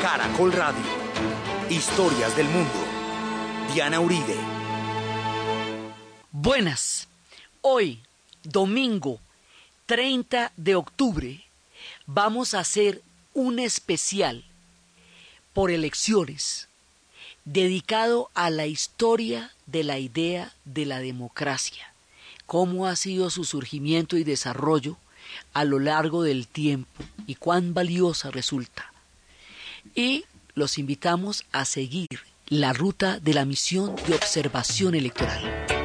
Caracol Radio. Historias del mundo. Diana Uribe. Buenas. Hoy, domingo 30 de octubre, vamos a hacer un especial por elecciones dedicado a la historia de la idea de la democracia, cómo ha sido su surgimiento y desarrollo a lo largo del tiempo y cuán valiosa resulta. Y los invitamos a seguir la ruta de la misión de observación electoral.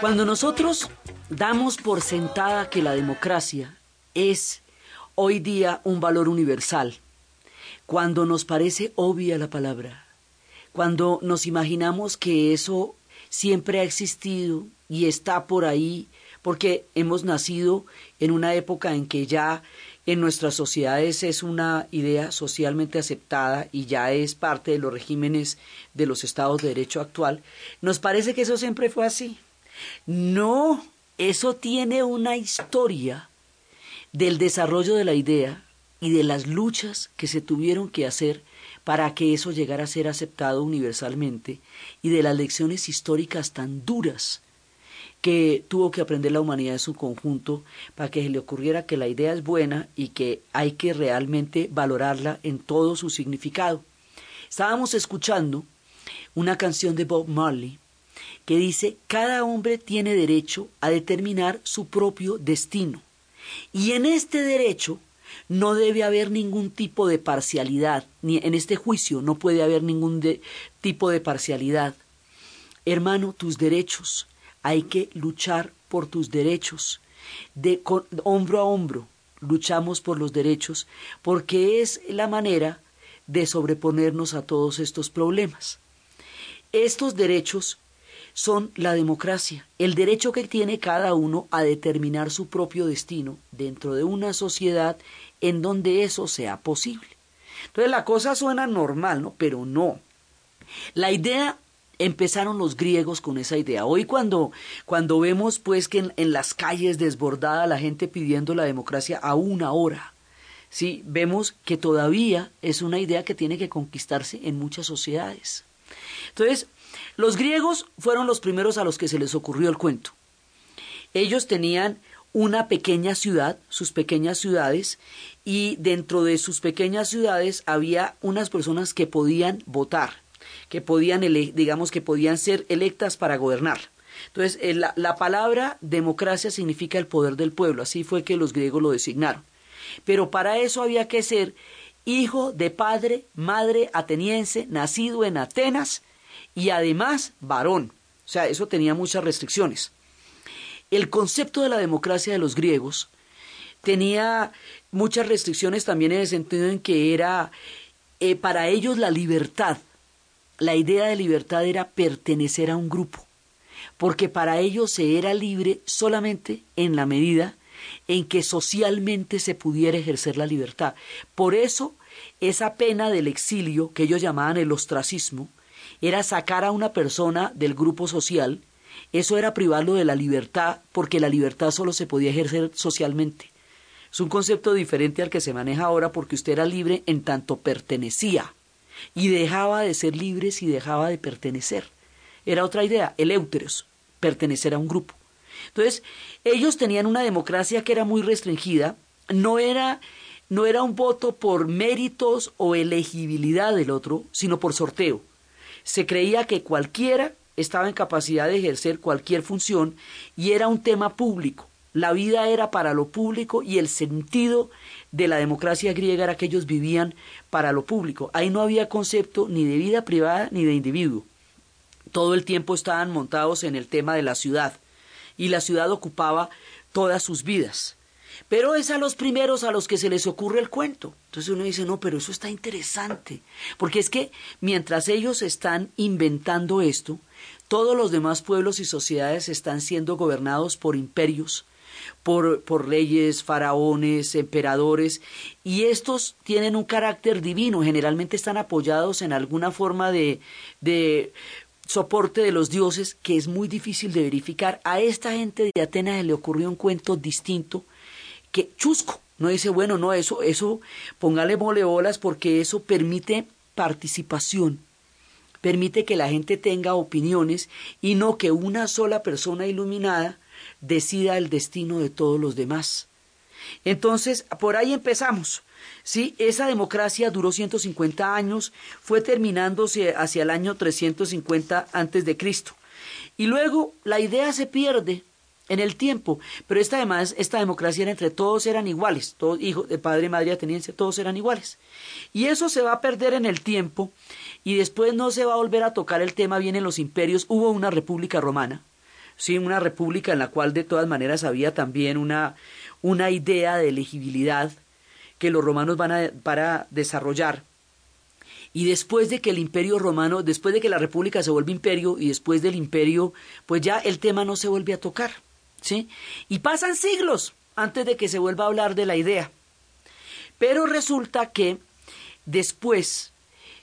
Cuando nosotros damos por sentada que la democracia es hoy día un valor universal, cuando nos parece obvia la palabra, cuando nos imaginamos que eso siempre ha existido y está por ahí porque hemos nacido en una época en que ya en nuestras sociedades es una idea socialmente aceptada y ya es parte de los regímenes de los estados de derecho actual, nos parece que eso siempre fue así. No, eso tiene una historia del desarrollo de la idea y de las luchas que se tuvieron que hacer para que eso llegara a ser aceptado universalmente y de las lecciones históricas tan duras que tuvo que aprender la humanidad en su conjunto para que se le ocurriera que la idea es buena y que hay que realmente valorarla en todo su significado. Estábamos escuchando una canción de Bob Marley que dice, cada hombre tiene derecho a determinar su propio destino. Y en este derecho no debe haber ningún tipo de parcialidad, ni en este juicio no puede haber ningún tipo de parcialidad. Hermano, tus derechos, hay que luchar por tus derechos. De hombro a hombro luchamos por los derechos porque es la manera de sobreponernos a todos estos problemas. Estos derechos son la democracia, el derecho que tiene cada uno a determinar su propio destino dentro de una sociedad en donde eso sea posible. Entonces la cosa suena normal, ¿no? Pero no. La idea empezaron los griegos con esa idea. Hoy cuando, cuando vemos pues que en, las calles desbordada la gente pidiendo la democracia a una hora, ¿sí? vemos que todavía es una idea que tiene que conquistarse en muchas sociedades. Entonces, los griegos fueron los primeros a los que se les ocurrió el cuento. Ellos tenían una pequeña ciudad, sus pequeñas ciudades, y dentro de sus pequeñas ciudades había unas personas que podían votar, que podían, digamos, que podían ser electas para gobernar. Entonces, eh, la, la palabra democracia significa el poder del pueblo, así fue que los griegos lo designaron. Pero para eso había que ser hijo de padre, madre ateniense, nacido en Atenas, y además varón. O sea, eso tenía muchas restricciones. El concepto de la democracia de los griegos tenía muchas restricciones también en el sentido en que era eh, para ellos la libertad, la idea de libertad era pertenecer a un grupo, porque para ellos se era libre solamente en la medida en que socialmente se pudiera ejercer la libertad. Por eso esa pena del exilio que ellos llamaban el ostracismo, era sacar a una persona del grupo social, eso era privarlo de la libertad, porque la libertad solo se podía ejercer socialmente. Es un concepto diferente al que se maneja ahora porque usted era libre en tanto pertenecía y dejaba de ser libre si dejaba de pertenecer. Era otra idea, el euteros, pertenecer a un grupo. Entonces, ellos tenían una democracia que era muy restringida, no era, no era un voto por méritos o elegibilidad del otro, sino por sorteo se creía que cualquiera estaba en capacidad de ejercer cualquier función y era un tema público. La vida era para lo público y el sentido de la democracia griega era que ellos vivían para lo público. Ahí no había concepto ni de vida privada ni de individuo. todo el tiempo estaban montados en el tema de la ciudad y la ciudad ocupaba todas sus vidas. Pero es a los primeros a los que se les ocurre el cuento. Entonces uno dice, no, pero eso está interesante. Porque es que mientras ellos están inventando esto, todos los demás pueblos y sociedades están siendo gobernados por imperios, por, por leyes, faraones, emperadores, y estos tienen un carácter divino, generalmente están apoyados en alguna forma de, de soporte de los dioses que es muy difícil de verificar. A esta gente de Atenas le ocurrió un cuento distinto que chusco. No dice, bueno, no, eso, eso, póngale moleolas porque eso permite participación, permite que la gente tenga opiniones y no que una sola persona iluminada decida el destino de todos los demás. Entonces, por ahí empezamos. Sí, esa democracia duró 150 años, fue terminándose hacia el año 350 antes de Cristo. Y luego la idea se pierde en el tiempo, pero esta además esta democracia era entre todos eran iguales, todos hijos de padre, madre, ateniense, todos eran iguales. Y eso se va a perder en el tiempo y después no se va a volver a tocar el tema bien en los imperios. Hubo una república romana, sí, una república en la cual de todas maneras había también una una idea de elegibilidad que los romanos van a para desarrollar. Y después de que el imperio romano, después de que la república se vuelve imperio y después del imperio, pues ya el tema no se vuelve a tocar, ¿sí? Y pasan siglos antes de que se vuelva a hablar de la idea. Pero resulta que después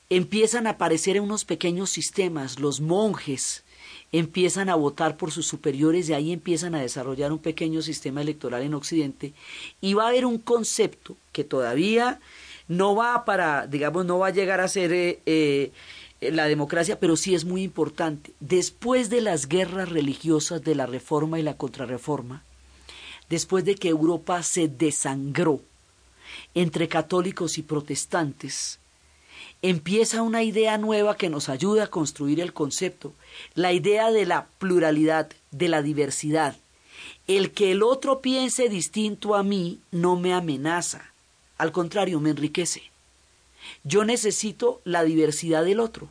empiezan a aparecer unos pequeños sistemas, los monjes, empiezan a votar por sus superiores, de ahí empiezan a desarrollar un pequeño sistema electoral en Occidente y va a haber un concepto que todavía no va para, digamos, no va a llegar a ser eh, eh, la democracia, pero sí es muy importante. Después de las guerras religiosas de la Reforma y la Contrarreforma, después de que Europa se desangró entre católicos y protestantes, empieza una idea nueva que nos ayuda a construir el concepto, la idea de la pluralidad, de la diversidad. El que el otro piense distinto a mí no me amenaza, al contrario, me enriquece. Yo necesito la diversidad del otro.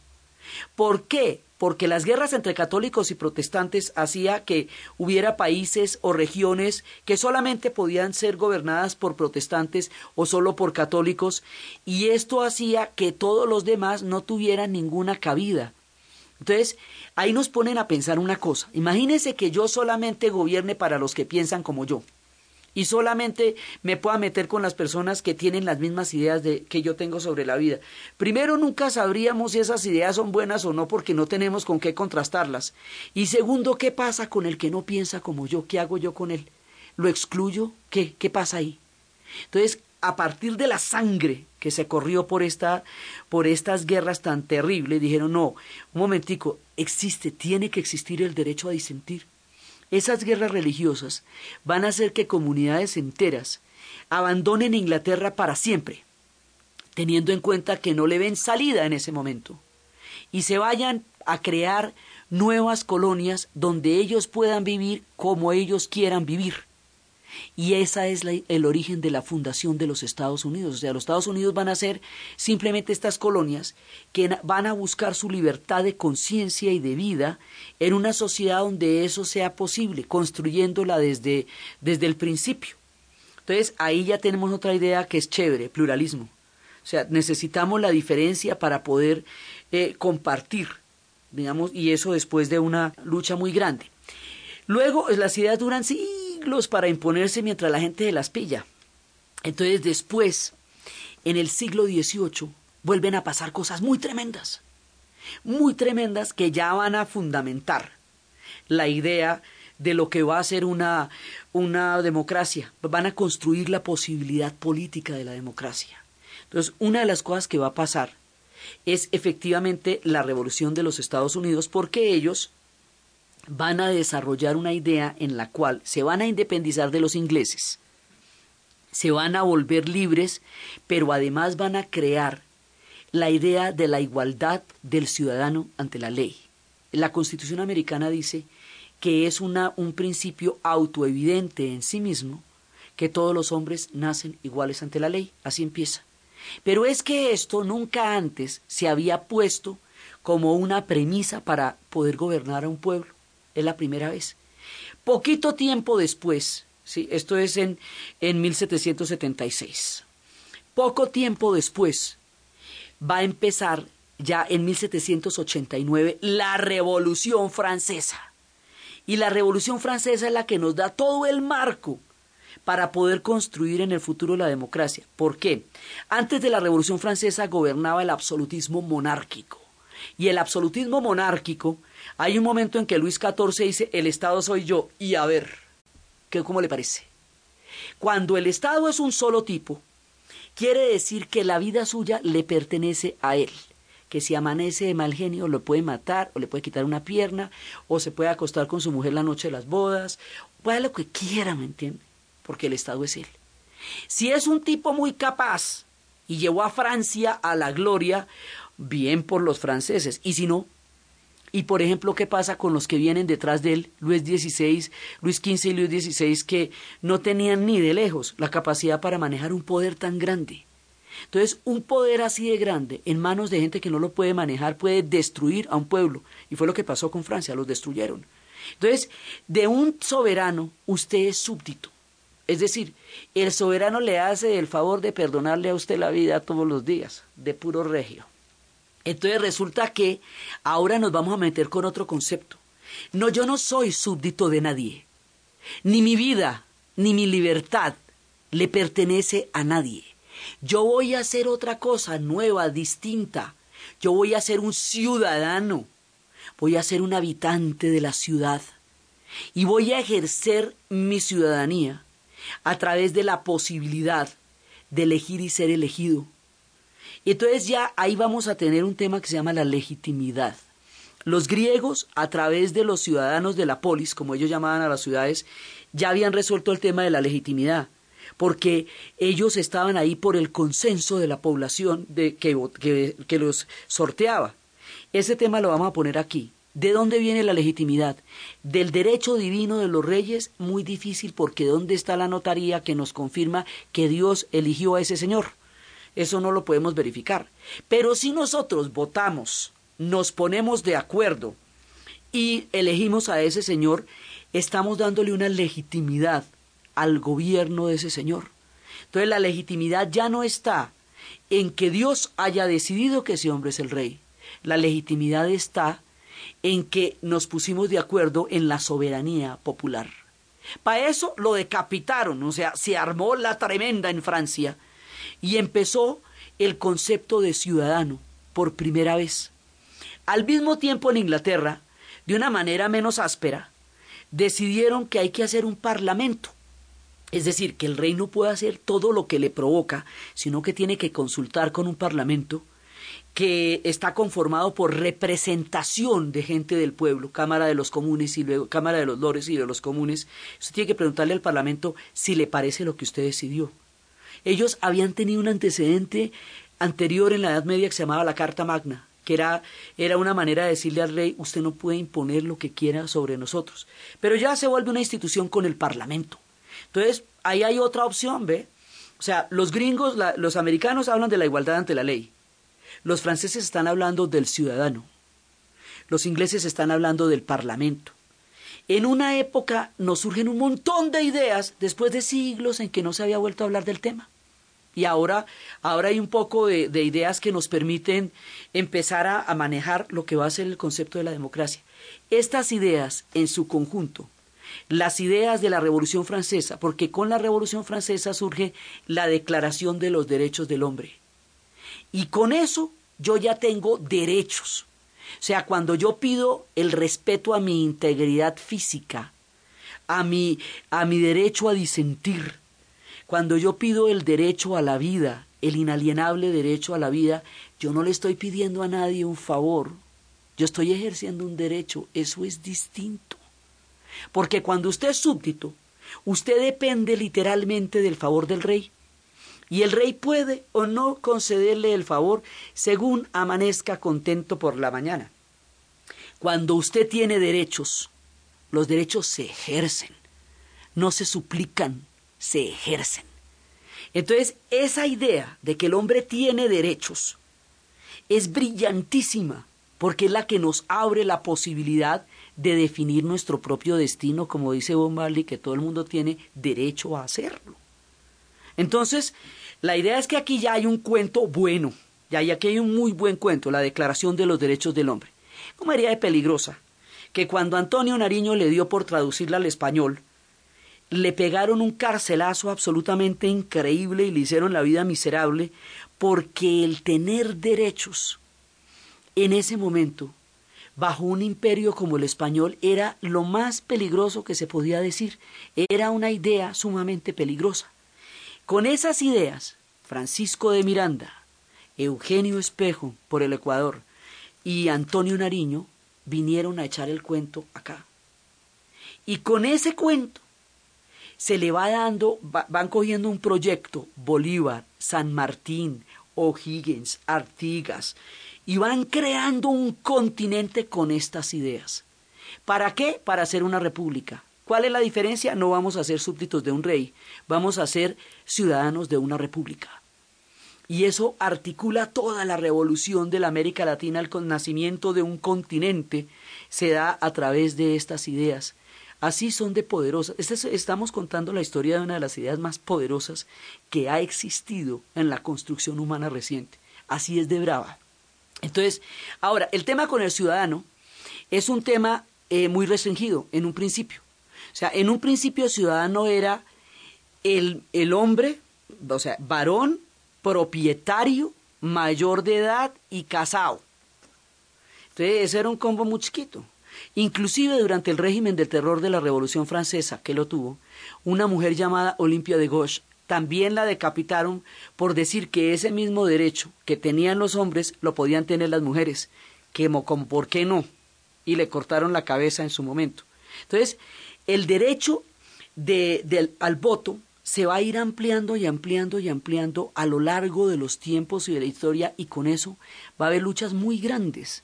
¿Por qué? Porque las guerras entre católicos y protestantes hacía que hubiera países o regiones que solamente podían ser gobernadas por protestantes o solo por católicos, y esto hacía que todos los demás no tuvieran ninguna cabida. Entonces, ahí nos ponen a pensar una cosa. Imagínense que yo solamente gobierne para los que piensan como yo y solamente me pueda meter con las personas que tienen las mismas ideas de, que yo tengo sobre la vida. Primero, nunca sabríamos si esas ideas son buenas o no porque no tenemos con qué contrastarlas. Y segundo, ¿qué pasa con el que no piensa como yo? ¿Qué hago yo con él? ¿Lo excluyo? ¿Qué? ¿Qué pasa ahí? Entonces, a partir de la sangre que se corrió por esta por estas guerras tan terribles, dijeron, "No, un momentico, existe, tiene que existir el derecho a disentir." Esas guerras religiosas van a hacer que comunidades enteras abandonen Inglaterra para siempre, teniendo en cuenta que no le ven salida en ese momento, y se vayan a crear nuevas colonias donde ellos puedan vivir como ellos quieran vivir. Y esa es el origen de la fundación de los Estados Unidos. O sea, los Estados Unidos van a ser simplemente estas colonias que van a buscar su libertad de conciencia y de vida en una sociedad donde eso sea posible, construyéndola desde, desde el principio. Entonces, ahí ya tenemos otra idea que es chévere, pluralismo. O sea, necesitamos la diferencia para poder eh, compartir, digamos, y eso después de una lucha muy grande. Luego, las ideas duran sí para imponerse mientras la gente se las pilla. Entonces después, en el siglo XVIII, vuelven a pasar cosas muy tremendas, muy tremendas que ya van a fundamentar la idea de lo que va a ser una, una democracia, van a construir la posibilidad política de la democracia. Entonces, una de las cosas que va a pasar es efectivamente la revolución de los Estados Unidos porque ellos van a desarrollar una idea en la cual se van a independizar de los ingleses, se van a volver libres, pero además van a crear la idea de la igualdad del ciudadano ante la ley. La Constitución americana dice que es una, un principio autoevidente en sí mismo, que todos los hombres nacen iguales ante la ley. Así empieza. Pero es que esto nunca antes se había puesto como una premisa para poder gobernar a un pueblo. Es la primera vez. Poquito tiempo después, ¿sí? esto es en, en 1776, poco tiempo después va a empezar ya en 1789 la Revolución Francesa. Y la Revolución Francesa es la que nos da todo el marco para poder construir en el futuro la democracia. ¿Por qué? Antes de la Revolución Francesa gobernaba el absolutismo monárquico. Y el absolutismo monárquico, hay un momento en que Luis XIV dice, el Estado soy yo, y a ver, ¿qué, ¿cómo le parece? Cuando el Estado es un solo tipo, quiere decir que la vida suya le pertenece a él que si amanece de mal genio lo puede matar o le puede quitar una pierna o se puede acostar con su mujer la noche de las bodas, puede lo que quiera, ¿me entiende? Porque el Estado es él. Si es un tipo muy capaz y llevó a Francia a la gloria, bien por los franceses, y si no, y por ejemplo, ¿qué pasa con los que vienen detrás de él, Luis XVI, Luis XV y Luis XVI, que no tenían ni de lejos la capacidad para manejar un poder tan grande? Entonces, un poder así de grande en manos de gente que no lo puede manejar puede destruir a un pueblo. Y fue lo que pasó con Francia, los destruyeron. Entonces, de un soberano, usted es súbdito. Es decir, el soberano le hace el favor de perdonarle a usted la vida todos los días, de puro regio. Entonces resulta que ahora nos vamos a meter con otro concepto. No, yo no soy súbdito de nadie. Ni mi vida, ni mi libertad le pertenece a nadie. Yo voy a hacer otra cosa nueva, distinta. Yo voy a ser un ciudadano. Voy a ser un habitante de la ciudad. Y voy a ejercer mi ciudadanía a través de la posibilidad de elegir y ser elegido. Y entonces ya ahí vamos a tener un tema que se llama la legitimidad. Los griegos, a través de los ciudadanos de la polis, como ellos llamaban a las ciudades, ya habían resuelto el tema de la legitimidad porque ellos estaban ahí por el consenso de la población de, que, que, los sorteaba. Ese tema lo vamos a poner aquí. ¿De dónde viene la legitimidad? Del derecho divino de los reyes, muy difícil porque ¿dónde está la notaría que nos confirma que Dios eligió a ese señor? Eso no lo podemos verificar. Pero si nosotros votamos, nos ponemos de acuerdo y elegimos a ese señor, estamos dándole una legitimidad al gobierno de ese señor. Entonces la legitimidad ya no está en que Dios haya decidido que ese hombre es el rey. La legitimidad está en que nos pusimos de acuerdo en la soberanía popular. Para eso lo decapitaron, o sea, se armó la tremenda en Francia y empezó el concepto de ciudadano por primera vez. Al mismo tiempo en Inglaterra, de una manera menos áspera, decidieron que hay que hacer un parlamento es decir, que el rey no puede hacer todo lo que le provoca, sino que tiene que consultar con un parlamento que está conformado por representación de gente del pueblo, Cámara de los Comunes y luego Cámara de los Lores y de los Comunes. Usted tiene que preguntarle al Parlamento si le parece lo que usted decidió. Ellos habían tenido un antecedente anterior en la Edad Media que se llamaba la Carta Magna, que era, era una manera de decirle al rey, usted no puede imponer lo que quiera sobre nosotros. Pero ya se vuelve una institución con el Parlamento. Entonces, ahí hay otra opción, ¿ve? O sea, los gringos, los americanos hablan de la igualdad ante la ley. Los franceses están hablando del ciudadano. Los ingleses están hablando del parlamento. En una época nos surgen un montón de ideas después de siglos en que no se había vuelto a hablar del tema. Y ahora, ahora hay un poco de, ideas que nos permiten empezar a manejar lo que va a ser el concepto de la democracia. Estas ideas, en su conjunto, las ideas de la Revolución Francesa, porque con la Revolución Francesa surge la Declaración de los Derechos del Hombre. Y con eso yo ya tengo derechos. O sea, cuando yo pido el respeto a mi integridad física, a mi, a mi derecho a disentir, cuando yo pido el derecho a la vida, el inalienable derecho a la vida, yo no le estoy pidiendo a nadie un favor, yo estoy ejerciendo un derecho, eso es distinto. Porque cuando usted es súbdito, usted depende literalmente del favor del rey. Y el rey puede o no concederle el favor según amanezca contento por la mañana. Cuando usted tiene derechos, los derechos se ejercen, no se suplican, se ejercen. Entonces, esa idea de que el hombre tiene derechos es brillantísima porque es la que nos abre la posibilidad de definir nuestro propio destino, como dice Bob Marley, que todo el mundo tiene derecho a hacerlo. Entonces, la idea es que aquí ya hay un cuento bueno, ya aquí hay un muy buen cuento, la Declaración de los Derechos del Hombre. Como era de peligrosa, que cuando Antonio Nariño le dio por traducirla al español, le pegaron un carcelazo absolutamente increíble y le hicieron la vida miserable, porque el tener derechos en ese momento, bajo un imperio como el español, era lo más peligroso que se podía decir, era una idea sumamente peligrosa. Con esas ideas, Francisco de Miranda, Eugenio Espejo por el Ecuador y Antonio Nariño vinieron a echar el cuento acá. Y con ese cuento se le va dando, van cogiendo un proyecto, Bolívar, San Martín, O'Higgins, Artigas, y van creando un continente con estas ideas. ¿Para qué? Para hacer una república. ¿Cuál es la diferencia? No vamos a ser súbditos de un rey, vamos a ser ciudadanos de una república. Y eso articula toda la revolución de la América Latina, el nacimiento de un continente, se da a través de estas ideas. Así son de poderosas. Estamos contando la historia de una de las ideas más poderosas que ha existido en la construcción humana reciente. Así es de brava. Entonces, ahora, el tema con el ciudadano es un tema eh, muy restringido en un principio. O sea, en un principio ciudadano era el, el hombre, o sea, varón propietario, mayor de edad y casado. Entonces, ese era un combo muy chiquito. Inclusive durante el régimen del terror de la Revolución Francesa, que lo tuvo, una mujer llamada Olimpia de Gauche también la decapitaron por decir que ese mismo derecho que tenían los hombres lo podían tener las mujeres, que como por qué no, y le cortaron la cabeza en su momento. Entonces, el derecho de, al voto se va a ir ampliando y ampliando y ampliando a lo largo de los tiempos y de la historia y con eso va a haber luchas muy grandes,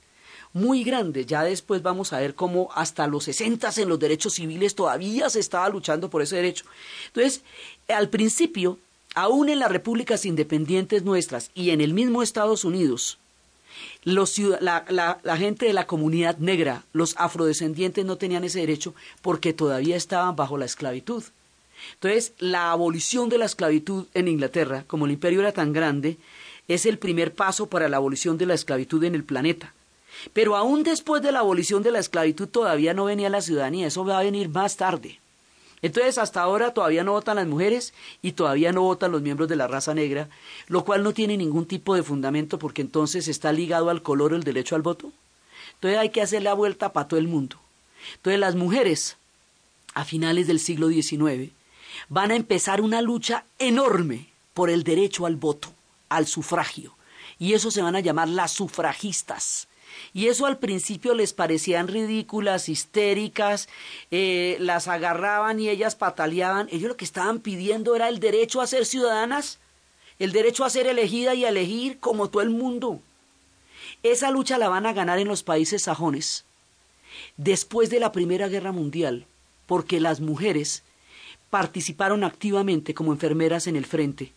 muy grandes. Ya después vamos a ver cómo hasta los 60 en los derechos civiles todavía se estaba luchando por ese derecho. Entonces, al principio, aún en las repúblicas independientes nuestras y en el mismo Estados Unidos, la, la, gente de la comunidad negra, los afrodescendientes no tenían ese derecho porque todavía estaban bajo la esclavitud. Entonces, la abolición de la esclavitud en Inglaterra, como el imperio era tan grande, es el primer paso para la abolición de la esclavitud en el planeta. Pero aún después de la abolición de la esclavitud todavía no venía la ciudadanía, eso va a venir más tarde. Entonces, hasta ahora todavía no votan las mujeres y todavía no votan los miembros de la raza negra, lo cual no tiene ningún tipo de fundamento porque entonces está ligado al color el derecho al voto. Entonces hay que hacer la vuelta para todo el mundo. Entonces las mujeres, a finales del siglo XIX, van a empezar una lucha enorme por el derecho al voto, al sufragio. Y eso se van a llamar las sufragistas. Y eso al principio les parecían ridículas, histéricas, eh, las agarraban y ellas pataleaban. Ellos lo que estaban pidiendo era el derecho a ser ciudadanas, el derecho a ser elegida y a elegir como todo el mundo. Esa lucha la van a ganar en los países sajones después de la Primera Guerra Mundial, porque las mujeres participaron activamente como enfermeras en el frente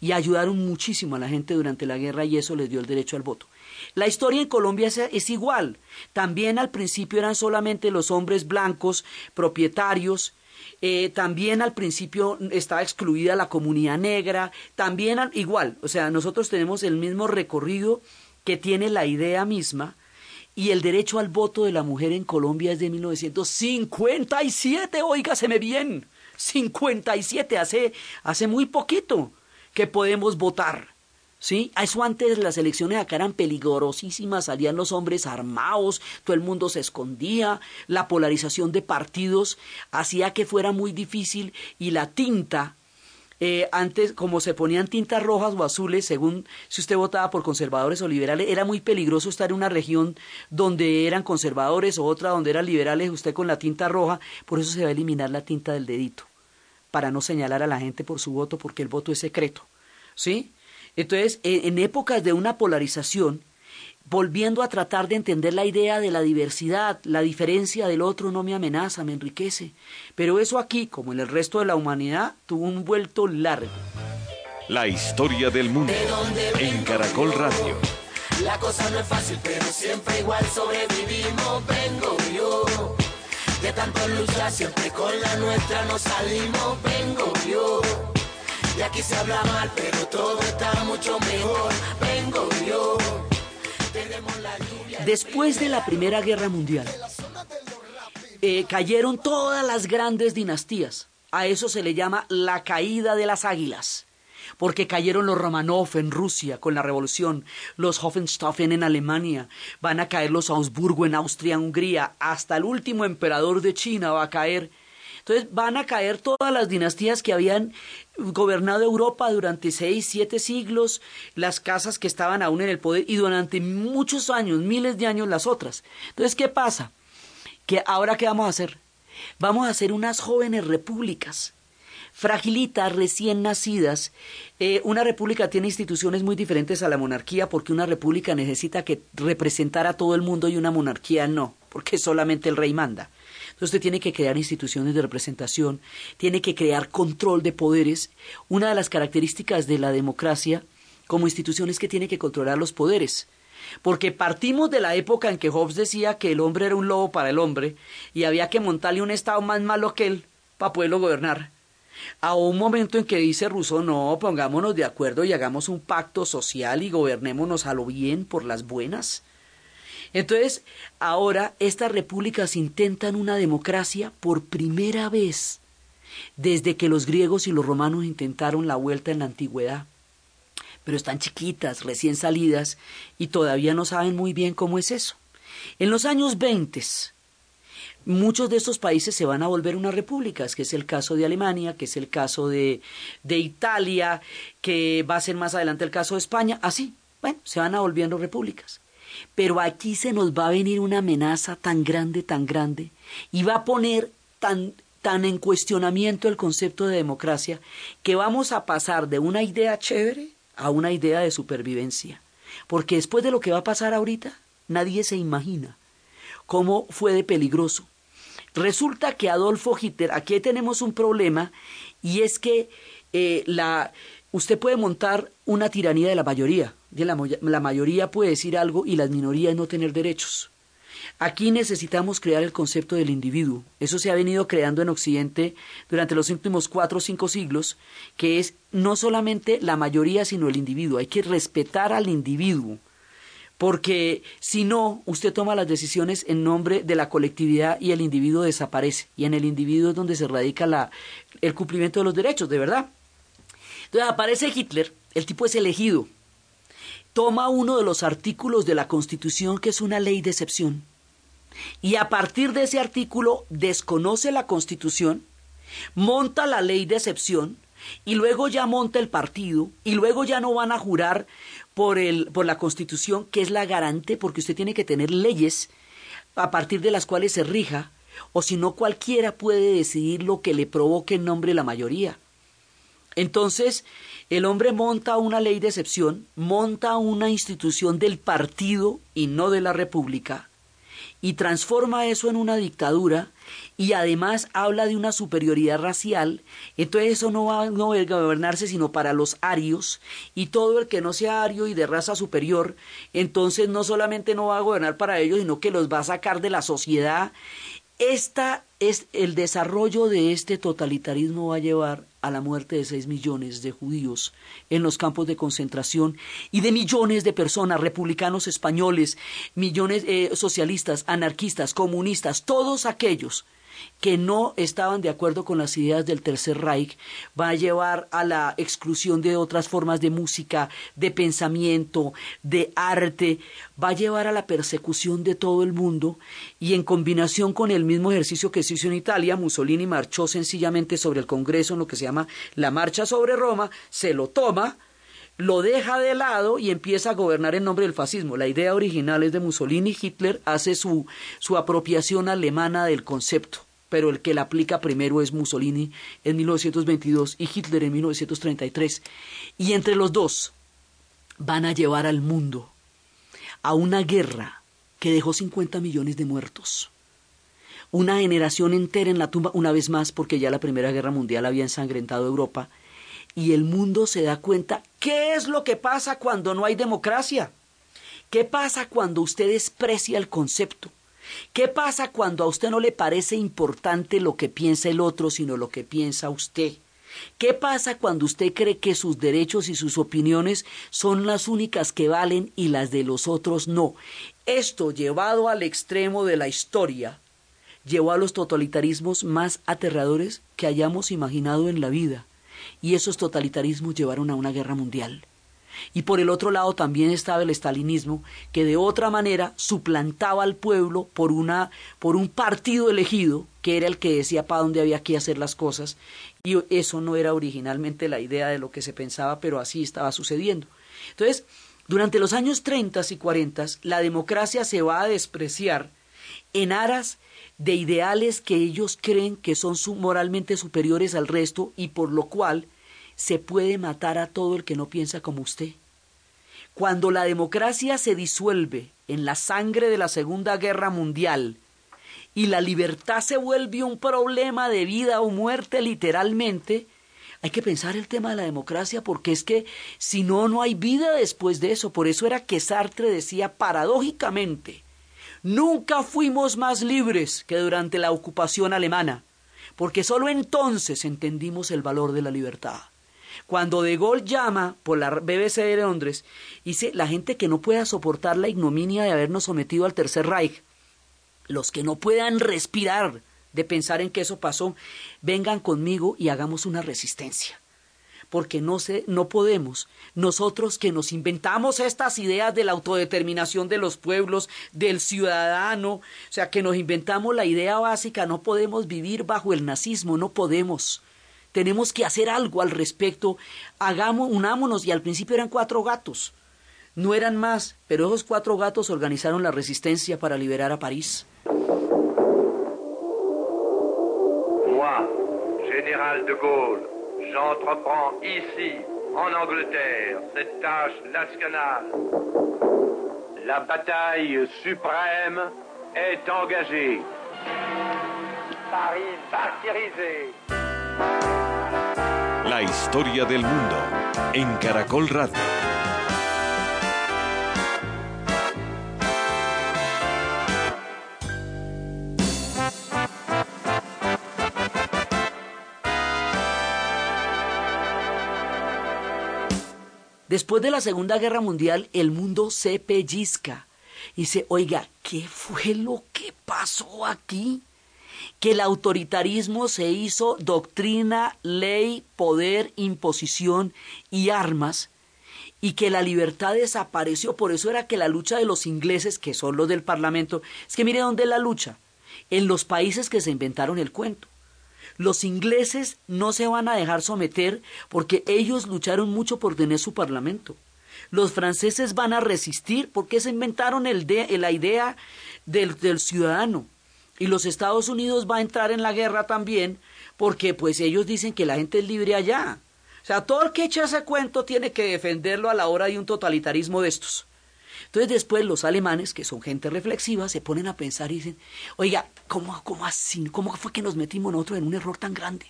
y ayudaron muchísimo a la gente durante la guerra y eso les dio el derecho al voto. La historia en Colombia es, igual. También al principio eran solamente los hombres blancos, propietarios, eh, también al principio estaba excluida la comunidad negra, también igual, o sea, nosotros tenemos el mismo recorrido que tiene la idea misma y el derecho al voto de la mujer en Colombia es de 1957, oígaseme bien. 57, hace, hace muy poquito que podemos votar. ¿Sí? Eso antes las elecciones acá eran peligrosísimas, salían los hombres armados, todo el mundo se escondía, la polarización de partidos hacía que fuera muy difícil y la tinta, eh, antes como se ponían tintas rojas o azules, según si usted votaba por conservadores o liberales, era muy peligroso estar en una región donde eran conservadores o otra donde eran liberales, usted con la tinta roja, por eso se va a eliminar la tinta del dedito para no señalar a la gente por su voto porque el voto es secreto. ¿Sí? Entonces, en épocas de una polarización, volviendo a tratar de entender la idea de la diversidad, la diferencia del otro no me amenaza, me enriquece. Pero eso aquí, como en el resto de la humanidad, tuvo un vuelto largo. La historia del mundo en Caracol Radio. La cosa no es fácil, pero siempre igual sobrevivimos. Vengo yo. De tanto luchar, siempre con la nuestra nos salimos. Vengo yo. Y aquí se habla mal, pero todo está mucho mejor. Vengo yo. Después de la Primera Guerra Mundial, eh, cayeron todas las grandes dinastías. A eso se le llama la caída de las águilas porque cayeron los Romanov en Rusia con la revolución, los Hohenstaufen en Alemania, van a caer los Augsburgo en Austria, Hungría, hasta el último emperador de China va a caer. Entonces van a caer todas las dinastías que habían gobernado Europa durante seis, siete siglos, las casas que estaban aún en el poder y durante muchos años, miles de años las otras. Entonces, ¿qué pasa? Que ahora qué vamos a hacer? Vamos a hacer unas jóvenes repúblicas fragilitas, recién nacidas. Eh, una república tiene instituciones muy diferentes a la monarquía porque una república necesita que representar a todo el mundo y una monarquía no, porque solamente el rey manda. Entonces usted tiene que crear instituciones de representación, tiene que crear control de poderes. Una de las características de la democracia como institución es que tiene que controlar los poderes. Porque partimos de la época en que Hobbes decía que el hombre era un lobo para el hombre y había que montarle un Estado más malo que él para poderlo gobernar a un momento en que dice Rousseau, no, pongámonos de acuerdo y hagamos un pacto social y gobernémonos a lo bien por las buenas. Entonces, ahora estas repúblicas intentan una democracia por primera vez desde que los griegos y los romanos intentaron la vuelta en la antigüedad. Pero están chiquitas, recién salidas, y todavía no saben muy bien cómo es eso. En los años 20, muchos de estos países se van a volver unas repúblicas, que es el caso de Alemania, que es el caso de, de Italia, que va a ser más adelante el caso de España, así, bueno, se van a volviendo repúblicas. Pero aquí se nos va a venir una amenaza tan grande, tan grande, y va a poner tan, tan en cuestionamiento el concepto de democracia, que vamos a pasar de una idea chévere a una idea de supervivencia. Porque después de lo que va a pasar ahorita, nadie se imagina cómo fue de peligroso. Resulta que Adolfo Hitler, aquí tenemos un problema, y es que eh, la, usted puede montar una tiranía de la mayoría. La, la mayoría puede decir algo y las minorías no tener derechos. Aquí necesitamos crear el concepto del individuo. Eso se ha venido creando en Occidente durante los últimos cuatro o cinco siglos, que es no solamente la mayoría, sino el individuo. Hay que respetar al individuo porque si no, usted toma las decisiones en nombre de la colectividad y el individuo desaparece, y en el individuo es donde se radica la, el cumplimiento de los derechos, de verdad. Entonces aparece Hitler, el tipo es elegido, toma uno de los artículos de la Constitución que es una ley de excepción, y a partir de ese artículo desconoce la Constitución, monta la ley de excepción, y luego ya monta el partido, y luego ya no van a jurar por, el, por la Constitución, que es la garante, porque usted tiene que tener leyes a partir de las cuales se rija, o si no cualquiera puede decidir lo que le provoque en nombre de la mayoría. Entonces, el hombre monta una ley de excepción, monta una institución del partido y no de la república, y transforma eso en una dictadura y además habla de una superioridad racial, entonces eso no va a gobernarse sino para los arios y todo el que no sea ario y de raza superior, entonces no solamente no va a gobernar para ellos, sino que los va a sacar de la sociedad. Esta es el desarrollo de este totalitarismo va a llevar a la muerte de seis millones de judíos en los campos de concentración y de millones de personas, republicanos españoles, millones eh, socialistas, anarquistas, comunistas, todos aquellos que no estaban de acuerdo con las ideas del Tercer Reich, va a llevar a la exclusión de otras formas de música, de pensamiento, de arte, va a llevar a la persecución de todo el mundo y en combinación con el mismo ejercicio que se hizo en Italia, Mussolini marchó sencillamente sobre el Congreso en lo que se llama la Marcha sobre Roma, se lo toma, lo deja de lado y empieza a gobernar en nombre del fascismo. La idea original es de Mussolini, Hitler hace su, su apropiación alemana del concepto pero el que la aplica primero es Mussolini en 1922 y Hitler en 1933. Y entre los dos van a llevar al mundo a una guerra que dejó 50 millones de muertos. Una generación entera en la tumba, una vez más, porque ya la Primera Guerra Mundial había ensangrentado Europa, y el mundo se da cuenta qué es lo que pasa cuando no hay democracia. ¿Qué pasa cuando usted desprecia el concepto? ¿Qué pasa cuando a usted no le parece importante lo que piensa el otro, sino lo que piensa usted? ¿Qué pasa cuando usted cree que sus derechos y sus opiniones son las únicas que valen y las de los otros no? Esto llevado al extremo de la historia llevó a los totalitarismos más aterradores que hayamos imaginado en la vida, y esos totalitarismos llevaron a una guerra mundial. Y por el otro lado también estaba el estalinismo, que de otra manera suplantaba al pueblo por, una, por un partido elegido, que era el que decía para dónde había que hacer las cosas, y eso no era originalmente la idea de lo que se pensaba, pero así estaba sucediendo. Entonces, durante los años 30 y 40, la democracia se va a despreciar en aras de ideales que ellos creen que son moralmente superiores al resto y por lo cual se puede matar a todo el que no piensa como usted. Cuando la democracia se disuelve en la sangre de la Segunda Guerra Mundial y la libertad se vuelve un problema de vida o muerte literalmente, hay que pensar el tema de la democracia porque es que si no, no hay vida después de eso. Por eso era que Sartre decía paradójicamente, Nunca fuimos más libres que durante la ocupación alemana, porque sólo entonces entendimos el valor de la libertad. Cuando De Gaulle llama por la BBC de Londres, dice la gente que no pueda soportar la ignominia de habernos sometido al Tercer Reich, los que no puedan respirar de pensar en que eso pasó, vengan conmigo y hagamos una resistencia porque no, sé, no podemos, nosotros que nos inventamos estas ideas de la autodeterminación de los pueblos, del ciudadano, o sea, que nos inventamos la idea básica, no podemos vivir bajo el nazismo, no podemos. Tenemos que hacer algo al respecto, hagamos, unámonos, y al principio eran cuatro gatos, no eran más, pero esos cuatro gatos organizaron la resistencia para liberar a París. Moi, Général de Gaulle, j'entreprends ici, en Angleterre, cette tâche nationale. La bataille suprême est engagée. Paris martyrisé. La historia del mundo en Caracol Radio. Después de la Segunda Guerra Mundial, el mundo se pellizca y dice, oiga, ¿qué fue lo que pasó aquí? Que el autoritarismo se hizo doctrina, ley, poder, imposición y armas, y que la libertad desapareció. Por eso era que la lucha de los ingleses, que son los del Parlamento, es que mire dónde es la lucha, en los países que se inventaron el cuento. Los ingleses no se van a dejar someter porque ellos lucharon mucho por tener su parlamento. Los franceses van a resistir porque se inventaron el la idea del ciudadano. Y los Estados Unidos va a entrar en la guerra también porque pues ellos dicen que la gente es libre allá. O sea, todo el que echa ese cuento tiene que defenderlo a la hora de un totalitarismo de estos. Entonces después los alemanes, que son gente reflexiva, se ponen a pensar y dicen, oiga, ¿cómo, cómo así? ¿Cómo fue que nos metimos nosotros en un error tan grande?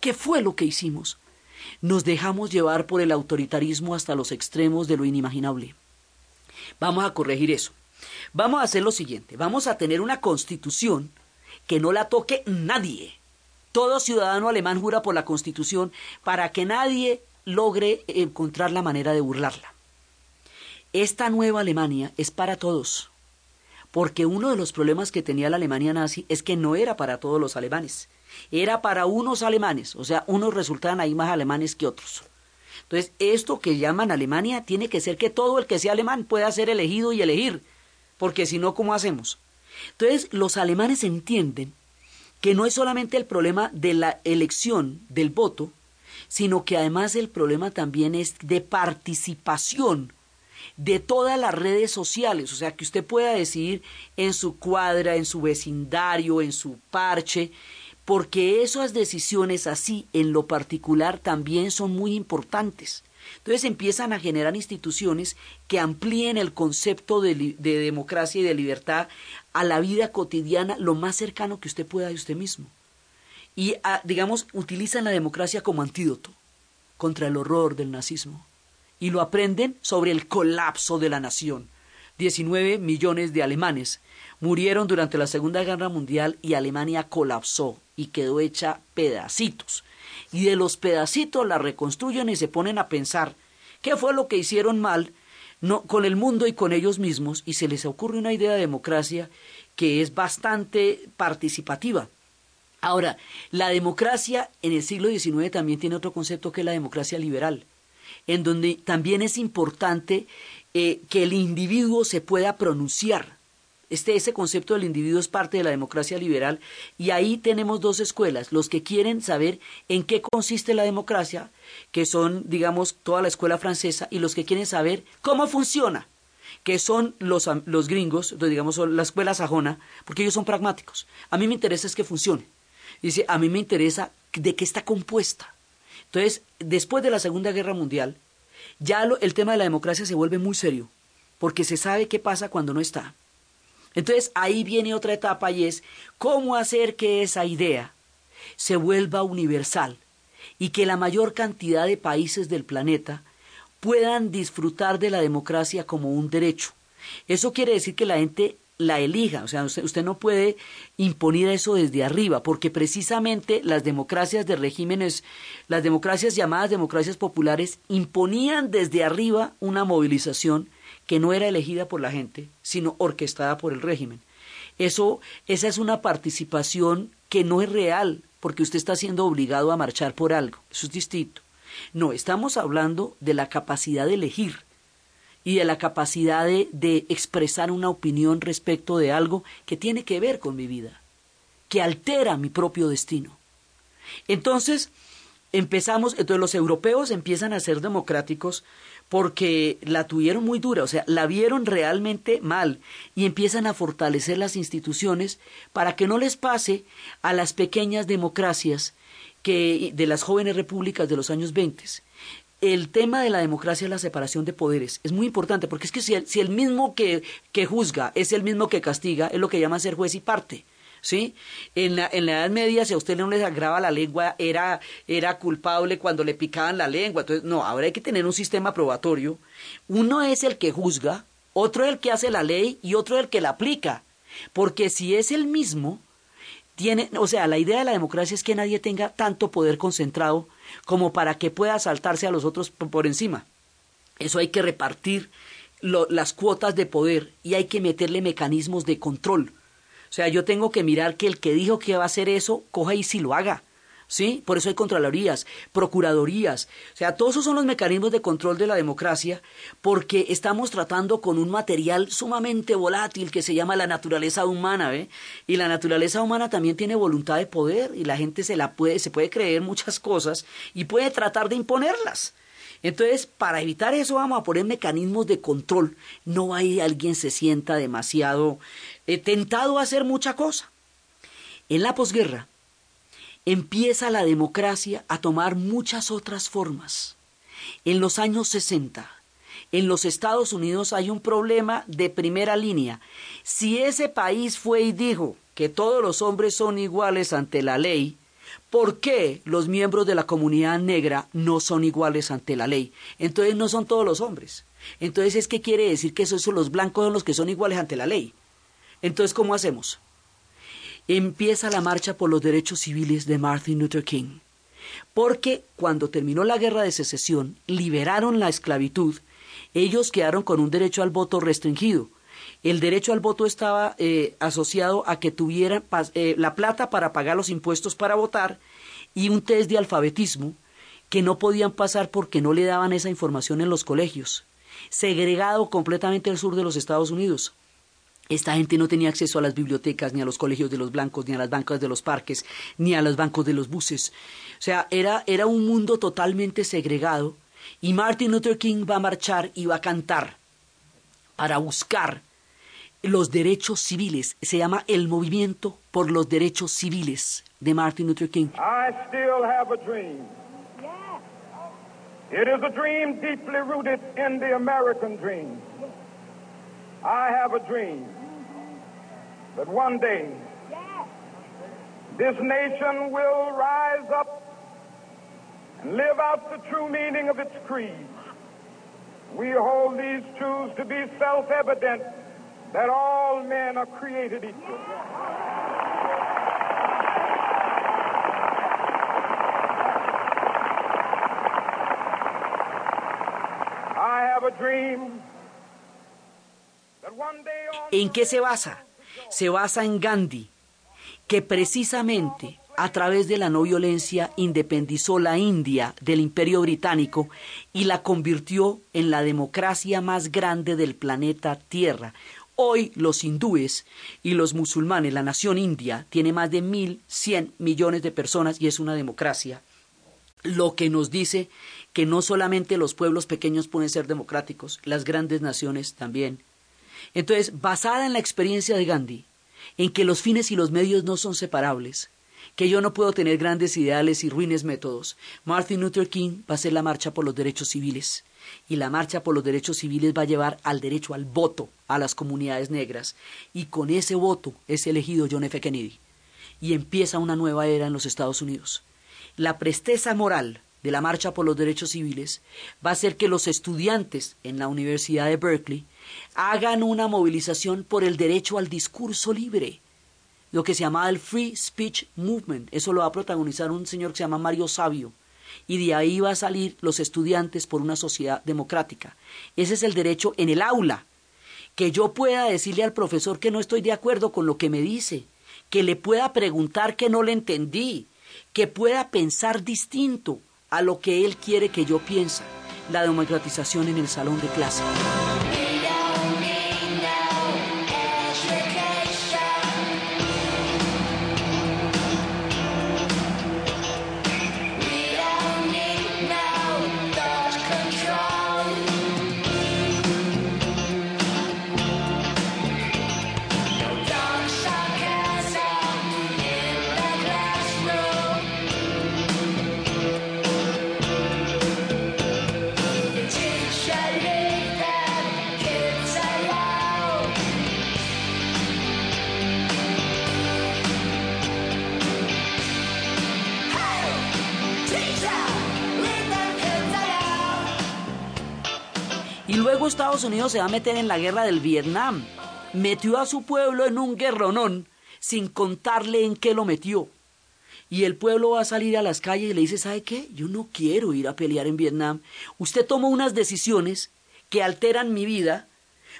¿Qué fue lo que hicimos? Nos dejamos llevar por el autoritarismo hasta los extremos de lo inimaginable. Vamos a corregir eso. Vamos a hacer lo siguiente, vamos a tener una constitución que no la toque nadie. Todo ciudadano alemán jura por la constitución para que nadie logre encontrar la manera de burlarla. Esta nueva Alemania es para todos, porque uno de los problemas que tenía la Alemania nazi es que no era para todos los alemanes, era para unos alemanes, o sea, unos resultaban ahí más alemanes que otros. Entonces, esto que llaman Alemania tiene que ser que todo el que sea alemán pueda ser elegido y elegir, porque si no, ¿cómo hacemos? Entonces, los alemanes entienden que no es solamente el problema de la elección del voto, sino que además el problema también es de participación de todas las redes sociales, o sea, que usted pueda decidir en su cuadra, en su vecindario, en su parche, porque esas decisiones así, en lo particular, también son muy importantes. Entonces empiezan a generar instituciones que amplíen el concepto de, democracia y de libertad a la vida cotidiana lo más cercano que usted pueda de usted mismo. Y, digamos, utilizan la democracia como antídoto contra el horror del nazismo y lo aprenden sobre el colapso de la nación, 19 millones de alemanes murieron durante la Segunda Guerra Mundial y Alemania colapsó y quedó hecha pedacitos. Y de los pedacitos la reconstruyen y se ponen a pensar qué fue lo que hicieron mal no, con el mundo y con ellos mismos y se les ocurre una idea de democracia que es bastante participativa. Ahora, la democracia en el siglo XIX también tiene otro concepto que es la democracia liberal, en donde también es importante eh, que el individuo se pueda pronunciar. Este, ese concepto del individuo es parte de la democracia liberal y ahí tenemos dos escuelas, los que quieren saber en qué consiste la democracia, que son, digamos, toda la escuela francesa, y los que quieren saber cómo funciona, que son los, los gringos, digamos, la escuela sajona, porque ellos son pragmáticos. A mí me interesa es que funcione. Dice, a mí me interesa de qué está compuesta. Entonces, después de la Segunda Guerra Mundial, ya el tema de la democracia se vuelve muy serio, porque se sabe qué pasa cuando no está. Entonces, ahí viene otra etapa y es cómo hacer que esa idea se vuelva universal y que la mayor cantidad de países del planeta puedan disfrutar de la democracia como un derecho. Eso quiere decir que la gente la elija. O sea, usted, no puede imponer eso desde arriba, porque precisamente las democracias de regímenes, las democracias llamadas democracias populares, imponían desde arriba una movilización que no era elegida por la gente, sino orquestada por el régimen. Eso, esa es una participación que no es real, porque usted está siendo obligado a marchar por algo. Eso es distinto. No, estamos hablando de la capacidad de elegir y de la capacidad de, expresar una opinión respecto de algo que tiene que ver con mi vida, que altera mi propio destino. Entonces, empezamos, entonces los europeos empiezan a ser democráticos porque la tuvieron muy dura, o sea, la vieron realmente mal y empiezan a fortalecer las instituciones para que no les pase a las pequeñas democracias que de las jóvenes repúblicas de los años 20 el tema de la democracia es la separación de poderes. Es muy importante porque es que si el, si el mismo que, que, juzga es el mismo que castiga, es lo que llaman ser juez y parte. ¿Sí? En la, en la Edad Media, si a usted no le agrava la lengua, era, era culpable cuando le picaban la lengua. Entonces, no, ahora hay que tener un sistema probatorio. Uno es el que juzga, otro es el que hace la ley y otro es el que la aplica. Porque si es el mismo, tiene, o sea, la idea de la democracia es que nadie tenga tanto poder concentrado como para que pueda saltarse a los otros por encima. Eso hay que repartir las cuotas de poder y hay que meterle mecanismos de control. O sea, yo tengo que mirar que el que dijo que va a hacer eso, coja y si lo haga. ¿Sí? Por eso hay contralorías, procuradorías. O sea, todos esos son los mecanismos de control de la democracia porque estamos tratando con un material sumamente volátil que se llama la naturaleza humana, ¿ve? Y la naturaleza humana también tiene voluntad de poder y la gente se la puede se puede creer muchas cosas y puede tratar de imponerlas. Entonces, para evitar eso vamos a poner mecanismos de control. No hay alguien se sienta demasiado eh, tentado a hacer mucha cosa. En la posguerra, empieza la democracia a tomar muchas otras formas. En los años 60, en los Estados Unidos hay un problema de primera línea. Si ese país fue y dijo que todos los hombres son iguales ante la ley, ¿por qué los miembros de la comunidad negra no son iguales ante la ley? Entonces no son todos los hombres. Entonces es que quiere decir que son los blancos son los que son iguales ante la ley. Entonces, ¿cómo hacemos? empieza la marcha por los derechos civiles de Martin Luther King. Porque cuando terminó la guerra de secesión, liberaron la esclavitud, ellos quedaron con un derecho al voto restringido. El derecho al voto estaba eh, asociado a que tuvieran eh, la plata para pagar los impuestos para votar y un test de alfabetismo que no podían pasar porque no le daban esa información en los colegios. Segregado completamente el sur de los Estados Unidos. Esta gente no tenía acceso a las bibliotecas, ni a los colegios de los blancos, ni a las bancas de los parques, ni a los bancos de los buses. O sea, era, era un mundo totalmente segregado. Y Martin Luther King va a marchar y va a cantar para buscar los derechos civiles. Se llama el movimiento por los derechos civiles de Martin Luther King. I still have a dream. It is a dream deeply rooted in the American dream. I have a dream that one day this nation will rise up and live out the true meaning of its creed. We hold these truths to be self evident that all men are created equal. I have a dream that one day ¿En qué se basa? Se basa en Gandhi, que precisamente a través de la no violencia independizó la India del imperio británico y la convirtió en la democracia más grande del planeta Tierra. Hoy los hindúes y los musulmanes, la nación india, tiene más de 1.100 millones de personas y es una democracia. Lo que nos dice que no solamente los pueblos pequeños pueden ser democráticos, las grandes naciones también. Entonces, basada en la experiencia de Gandhi, en que los fines y los medios no son separables, que yo no puedo tener grandes ideales y ruines métodos. Martin Luther King va a hacer la marcha por los derechos civiles y la marcha por los derechos civiles va a llevar al derecho al voto a las comunidades negras y con ese voto es elegido John F. Kennedy y empieza una nueva era en los Estados Unidos. La presteza moral de la marcha por los derechos civiles va a hacer que los estudiantes en la Universidad de Berkeley hagan una movilización por el derecho al discurso libre lo que se llamaba el Free Speech Movement. Eso lo va a protagonizar un señor que se llama Mario Sabio. Y de ahí va a salir los estudiantes por una sociedad democrática. Ese es el derecho en el aula. Que yo pueda decirle al profesor que no estoy de acuerdo con lo que me dice. Que le pueda preguntar que no le entendí. Que pueda pensar distinto a lo que él quiere que yo piense. La democratización en el salón de clase. Estados Unidos se va a meter en la guerra del Vietnam. Metió a su pueblo en un guerronón sin contarle en qué lo metió. Y el pueblo va a salir a las calles y le dice, ¿sabe qué? Yo no quiero ir a pelear en Vietnam. Usted tomó unas decisiones que alteran mi vida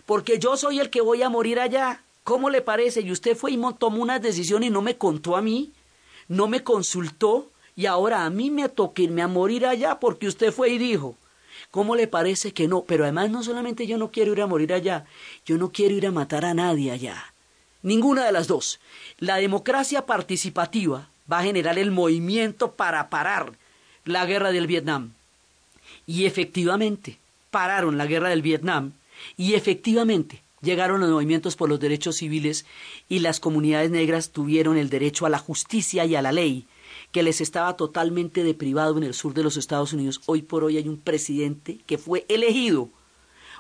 porque yo soy el que voy a morir allá. ¿Cómo le parece? Y usted fue y tomó unas decisiones y no me contó a mí, no me consultó y ahora a mí me toca irme a morir allá porque usted fue y dijo. ¿Cómo le parece que no? Pero además no solamente yo no quiero ir a morir allá, yo no quiero ir a matar a nadie allá. Ninguna de las dos. La democracia participativa va a generar el movimiento para parar la guerra del Vietnam. Y efectivamente, pararon la guerra del Vietnam y efectivamente llegaron los movimientos por los derechos civiles y las comunidades negras tuvieron el derecho a la justicia y a la ley que les estaba totalmente deprivado en el sur de los Estados Unidos. Hoy por hoy hay un presidente que fue elegido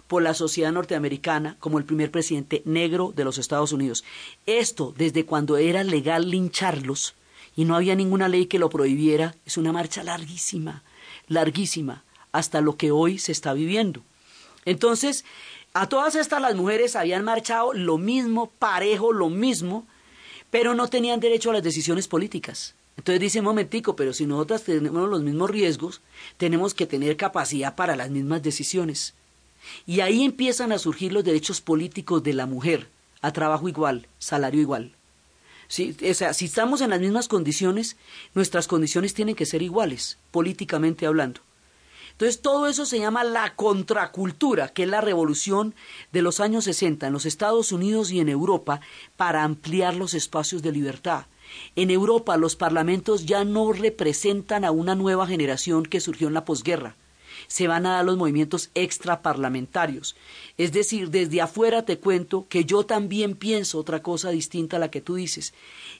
por la sociedad norteamericana como el primer presidente negro de los Estados Unidos. Esto desde cuando era legal lincharlos y no había ninguna ley que lo prohibiera, es una marcha larguísima, larguísima, hasta lo que hoy se está viviendo. Entonces, a todas estas las mujeres habían marchado lo mismo, parejo, lo mismo, pero no tenían derecho a las decisiones políticas. Entonces dice, momentico, pero si nosotras tenemos los mismos riesgos, tenemos que tener capacidad para las mismas decisiones. Y ahí empiezan a surgir los derechos políticos de la mujer, a trabajo igual, salario igual. Si, o sea, si estamos en las mismas condiciones, nuestras condiciones tienen que ser iguales, políticamente hablando. Entonces todo eso se llama la contracultura, que es la revolución de los años 60 en los Estados Unidos y en Europa para ampliar los espacios de libertad. En Europa los parlamentos ya no representan a una nueva generación que surgió en la posguerra. Se van a dar los movimientos extraparlamentarios. Es decir, desde afuera te cuento que yo también pienso otra cosa distinta a la que tú dices.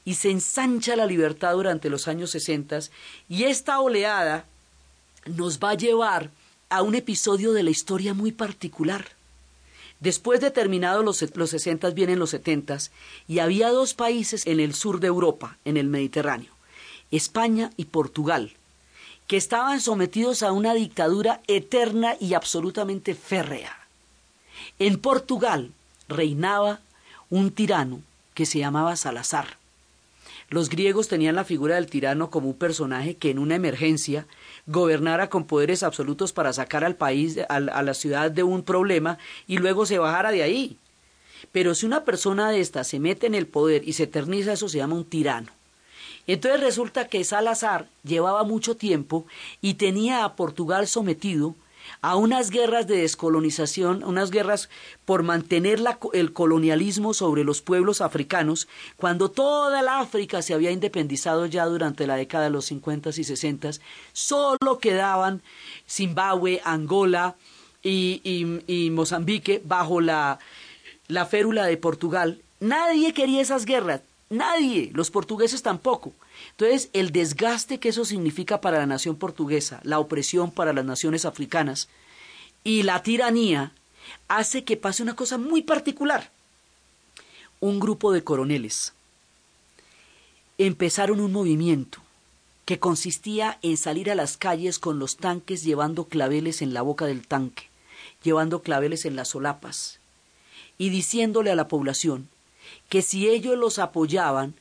Y se ensancha la libertad durante los años 60 y esta oleada nos va a llevar a un episodio de la historia muy particular. Después de terminados los, los 60 vienen los 70 y había dos países en el sur de Europa, en el Mediterráneo, España y Portugal. que estaban sometidos a una dictadura eterna y absolutamente férrea. En Portugal reinaba un tirano que se llamaba Salazar. Los griegos tenían la figura del tirano como un personaje que en una emergencia gobernara con poderes absolutos para sacar al país, a, la ciudad de un problema y luego se bajara de ahí. Pero si una persona de esta se mete en el poder y se eterniza, eso se llama un tirano. Entonces resulta que Salazar llevaba mucho tiempo y tenía a Portugal sometido a unas guerras de descolonización, unas guerras por mantener el colonialismo sobre los pueblos africanos, cuando toda la África se había independizado ya durante la década de los 50 y 60, solo quedaban Zimbabue, Angola y, Mozambique bajo la, la férula de Portugal. Nadie quería esas guerras, nadie, los portugueses tampoco. Entonces, el desgaste que eso significa para la nación portuguesa, la opresión para las naciones africanas y la tiranía, hace que pase una cosa muy particular. Un grupo de coroneles empezaron un movimiento que consistía en salir a las calles con los tanques llevando claveles en la boca del tanque, llevando claveles en las solapas, y diciéndole a la población que si ellos los apoyaban,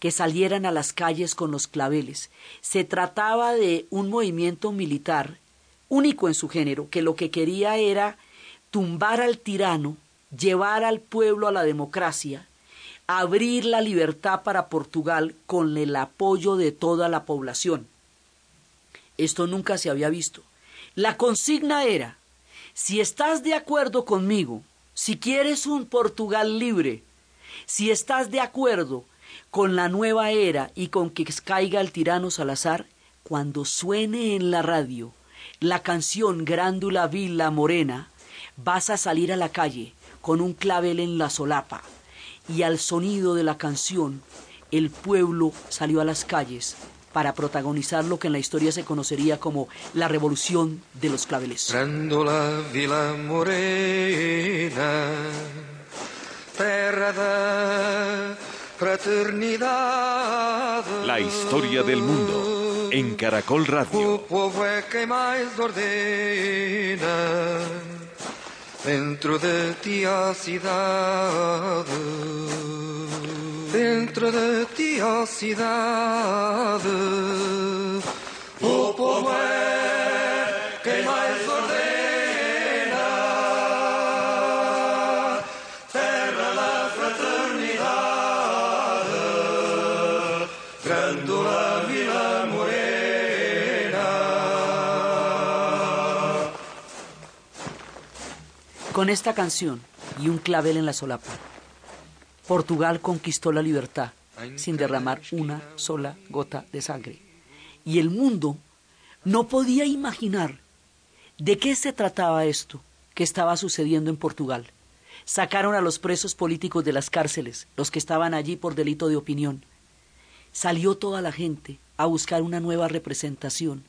que salieran a las calles con los claveles. Se trataba de un movimiento militar único en su género, que lo que quería era tumbar al tirano, llevar al pueblo a la democracia, abrir la libertad para Portugal con el apoyo de toda la población. Esto nunca se había visto. La consigna era, si estás de acuerdo conmigo, si quieres un Portugal libre, si estás de acuerdo con la nueva era y con que caiga el tirano Salazar, cuando suene en la radio la canción Grándula Villa Morena, vas a salir a la calle con un clavel en la solapa y al sonido de la canción el pueblo salió a las calles para protagonizar lo que en la historia se conocería como la revolución de los claveles. Grándola Villa Morena. La historia del mundo en Caracol Radio. Dentro de ti a cidade. Dentro de ti a cidade. O povo Con esta canción y un clavel en la solapa, Portugal conquistó la libertad sin derramar una sola gota de sangre. Y el mundo no podía imaginar de qué se trataba esto que estaba sucediendo en Portugal. Sacaron a los presos políticos de las cárceles, los que estaban allí por delito de opinión. Salió toda la gente a buscar una nueva representación.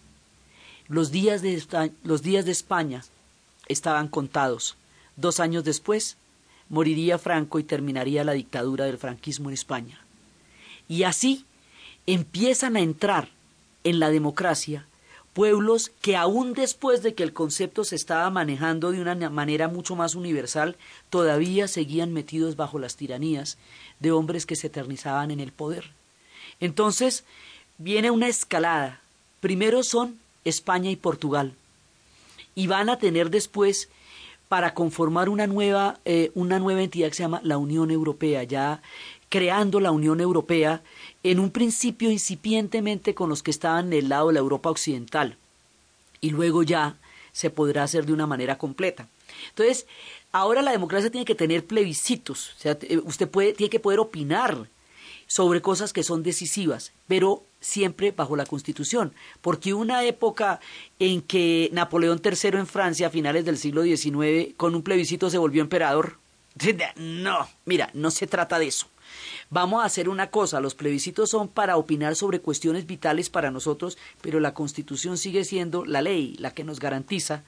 Los días de, los días de España estaban contados. Dos años después, moriría Franco y terminaría la dictadura del franquismo en España. Y así empiezan a entrar en la democracia pueblos que aún después de que el concepto se estaba manejando de una manera mucho más universal, todavía seguían metidos bajo las tiranías de hombres que se eternizaban en el poder. Entonces, viene una escalada. Primero son España y Portugal. Y van a tener después para conformar una nueva, eh, una nueva entidad que se llama la Unión Europea, ya creando la Unión Europea en un principio incipientemente con los que estaban en el lado de la Europa Occidental y luego ya se podrá hacer de una manera completa. Entonces, ahora la democracia tiene que tener plebiscitos, o sea, eh, usted puede, tiene que poder opinar sobre cosas que son decisivas, pero siempre bajo la Constitución, porque una época en que Napoleón III en Francia a finales del siglo XIX con un plebiscito se volvió emperador, no, mira, no se trata de eso. Vamos a hacer una cosa, los plebiscitos son para opinar sobre cuestiones vitales para nosotros, pero la Constitución sigue siendo la ley, la que nos garantiza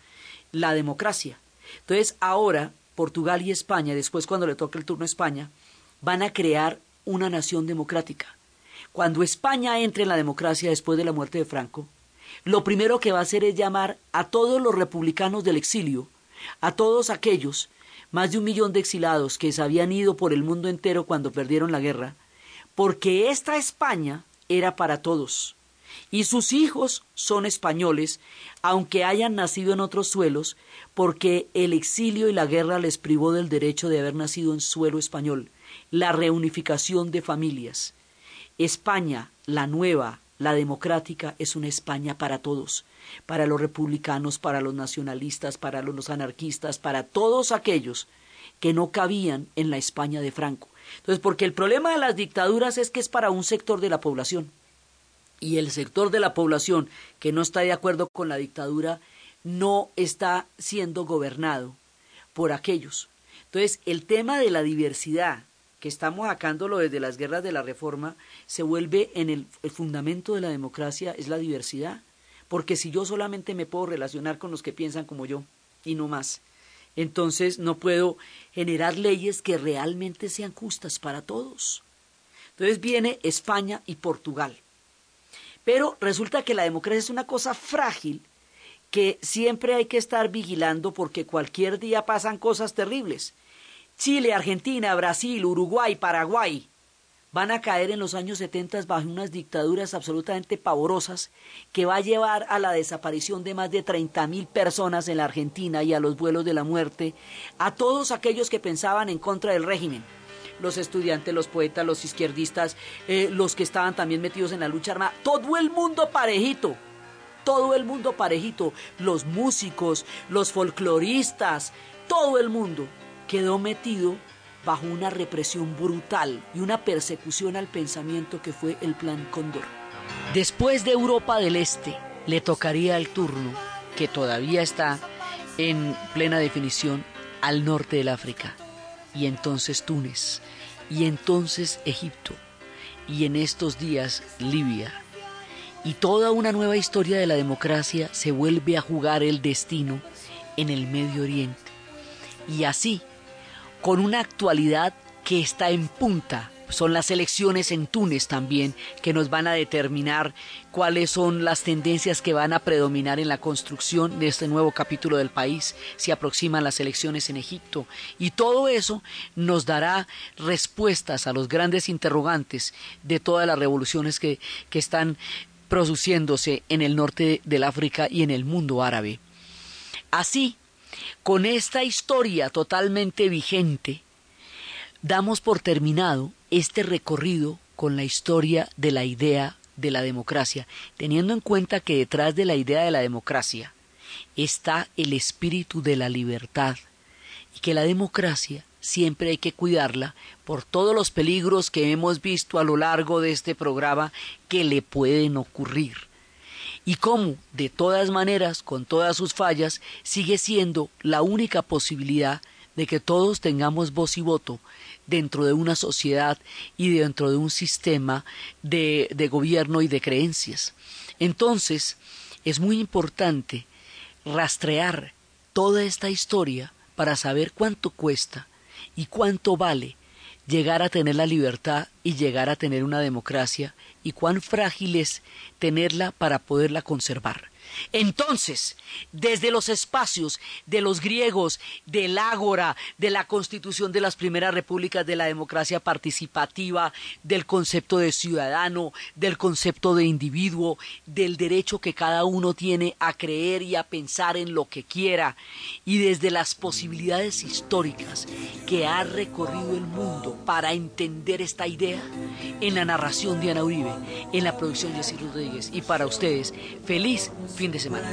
la democracia. Entonces, ahora Portugal y España, después cuando le toque el turno a España, van a crear una nación democrática. Cuando España entre en la democracia después de la muerte de Franco, lo primero que va a hacer es llamar a todos los republicanos del exilio, a todos aquellos, más de un millón de exilados que se habían ido por el mundo entero cuando perdieron la guerra, porque esta España era para todos. Y sus hijos son españoles, aunque hayan nacido en otros suelos, porque el exilio y la guerra les privó del derecho de haber nacido en suelo español, la reunificación de familias. España, la nueva, la democrática, es una España para todos, para los republicanos, para los nacionalistas, para los anarquistas, para todos aquellos que no cabían en la España de Franco. Entonces, porque el problema de las dictaduras es que es para un sector de la población. Y el sector de la población que no está de acuerdo con la dictadura no está siendo gobernado por aquellos. Entonces, el tema de la diversidad, que estamos sacándolo desde las guerras de la reforma, se vuelve en el, el, fundamento de la democracia, es la diversidad. Porque si yo solamente me puedo relacionar con los que piensan como yo, y no más, entonces no puedo generar leyes que realmente sean justas para todos. Entonces viene España y Portugal. Pero resulta que la democracia es una cosa frágil que siempre hay que estar vigilando porque cualquier día pasan cosas terribles. Chile, Argentina, Brasil, Uruguay, Paraguay. Van a caer en los años 70 bajo unas dictaduras absolutamente pavorosas que va a llevar a la desaparición de más de 30 mil personas en la Argentina y a los vuelos de la muerte, a todos aquellos que pensaban en contra del régimen. Los estudiantes, los poetas, los izquierdistas, eh, los que estaban también metidos en la lucha armada, todo el mundo parejito, todo el mundo parejito, los músicos, los folcloristas, todo el mundo quedó metido bajo una represión brutal y una persecución al pensamiento que fue el Plan Cóndor. Después de Europa del Este, le tocaría el turno, que todavía está en plena definición, al norte del África, y entonces Túnez, y entonces Egipto, y en estos días Libia. Y toda una nueva historia de la democracia se vuelve a jugar el destino en el Medio Oriente. Y así, con una actualidad que está en punta. Son las elecciones en Túnez también que nos van a determinar cuáles son las tendencias que van a predominar en la construcción de este nuevo capítulo del país. Se aproximan las elecciones en Egipto y todo eso nos dará respuestas a los grandes interrogantes de todas las revoluciones que, que están produciéndose en el norte del África y en el mundo árabe. Así, con esta historia totalmente vigente, damos por terminado este recorrido con la historia de la idea de la democracia, teniendo en cuenta que detrás de la idea de la democracia está el espíritu de la libertad y que la democracia siempre hay que cuidarla por todos los peligros que hemos visto a lo largo de este programa que le pueden ocurrir y cómo, de todas maneras, con todas sus fallas, sigue siendo la única posibilidad de que todos tengamos voz y voto dentro de una sociedad y dentro de un sistema de, de gobierno y de creencias. Entonces, es muy importante rastrear toda esta historia para saber cuánto cuesta y cuánto vale llegar a tener la libertad y llegar a tener una democracia y cuán frágil es tenerla para poderla conservar. Entonces, desde los espacios de los griegos, del ágora, de la constitución de las primeras repúblicas, de la democracia participativa, del concepto de ciudadano, del concepto de individuo, del derecho que cada uno tiene a creer y a pensar en lo que quiera, y desde las posibilidades históricas que ha recorrido el mundo para entender esta idea, en la narración de Ana Uribe, en la producción de Jessy Rodríguez, y para ustedes, feliz fin de semana.